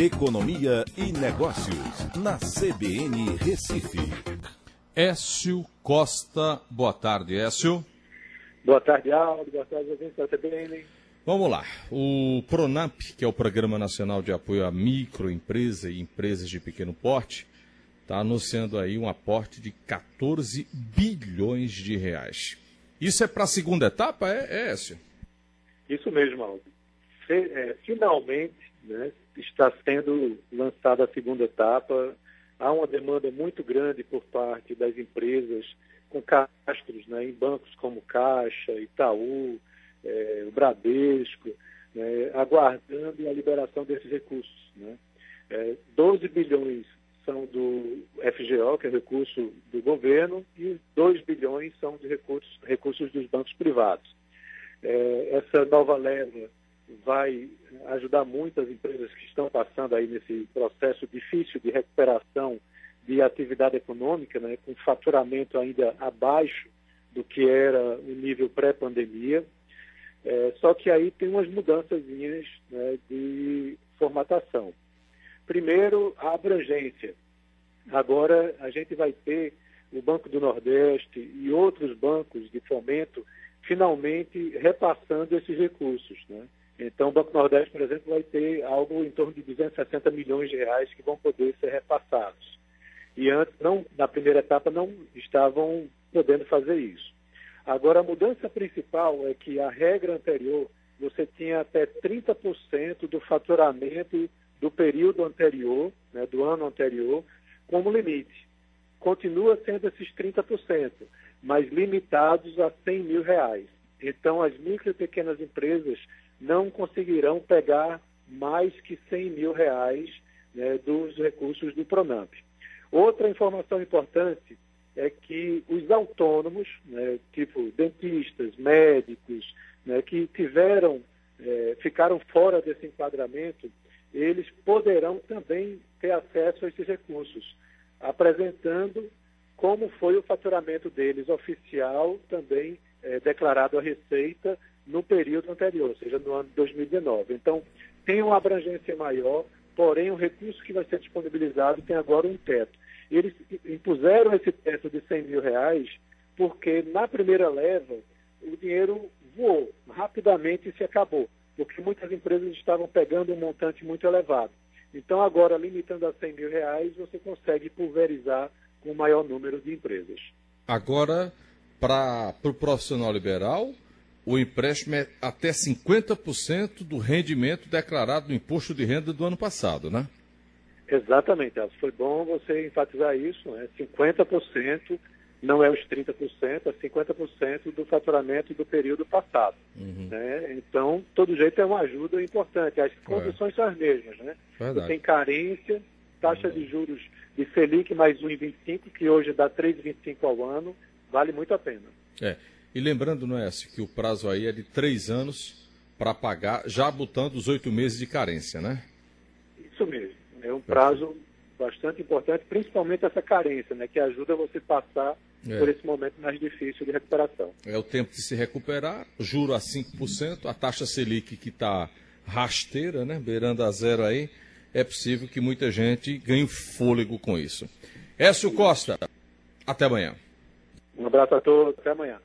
Economia e Negócios, na CBN Recife. Écio Costa, boa tarde, Écio. Boa tarde, Aldo. Boa tarde, ouvintes da CBN. Vamos lá. O PRONAMP, que é o Programa Nacional de Apoio à Microempresa e Empresas de Pequeno Porte, está anunciando aí um aporte de 14 bilhões de reais. Isso é para a segunda etapa, é, é Écio? Isso mesmo, Aldo. É, finalmente né, está sendo lançada a segunda etapa. Há uma demanda muito grande por parte das empresas com castros né, em bancos como Caixa, Itaú, é, Bradesco, né, aguardando a liberação desses recursos. Né. É, 12 bilhões são do FGO, que é recurso do governo, e 2 bilhões são de recursos, recursos dos bancos privados. É, essa nova leva vai ajudar muito as empresas que estão passando aí nesse processo difícil de recuperação de atividade econômica, né, com faturamento ainda abaixo do que era o nível pré-pandemia. É, só que aí tem umas mudanças né, de formatação. Primeiro, a abrangência. Agora a gente vai ter o Banco do Nordeste e outros bancos de fomento finalmente repassando esses recursos. Né? Então, o Banco Nordeste, por exemplo, vai ter algo em torno de 260 milhões de reais que vão poder ser repassados. E antes, não, na primeira etapa, não estavam podendo fazer isso. Agora, a mudança principal é que a regra anterior, você tinha até 30% do faturamento do período anterior, né, do ano anterior, como limite. Continua sendo esses 30%, mas limitados a 100 mil reais. Então, as micro e pequenas empresas não conseguirão pegar mais que 100 mil reais né, dos recursos do Pronamp. Outra informação importante é que os autônomos, né, tipo dentistas, médicos, né, que tiveram, é, ficaram fora desse enquadramento, eles poderão também ter acesso a esses recursos, apresentando como foi o faturamento deles oficial, também é, declarado à Receita no período anterior, ou seja, no ano de 2019. Então, tem uma abrangência maior, porém o recurso que vai ser disponibilizado tem agora um teto. Eles impuseram esse teto de 100 mil reais porque na primeira leva o dinheiro voou, rapidamente se acabou porque muitas empresas estavam pegando um montante muito elevado. Então, agora, limitando a 100 mil reais, você consegue pulverizar com o maior número de empresas. Agora, para o pro profissional liberal, o empréstimo é até 50% do rendimento declarado no imposto de renda do ano passado, né? Exatamente, Elcio. Foi bom você enfatizar isso, né? 50% não é os 30%, é 50% do faturamento do período passado. Uhum. Né? Então, todo jeito é uma ajuda importante. As condições é. são as mesmas. Né? Você tem carência, taxa de juros de Selic mais 1,25, que hoje dá 3,25 ao ano, vale muito a pena. É. E lembrando, não é, que o prazo aí é de três anos para pagar, já botando os oito meses de carência, né? Isso mesmo. É um prazo bastante importante, principalmente essa carência, né, que ajuda você a passar é. por esse momento mais difícil de recuperação. É o tempo de se recuperar, juro a 5%, a taxa Selic que está rasteira, né, beirando a zero aí, é possível que muita gente ganhe fôlego com isso. Écio Costa, até amanhã. Um abraço a todos, até amanhã.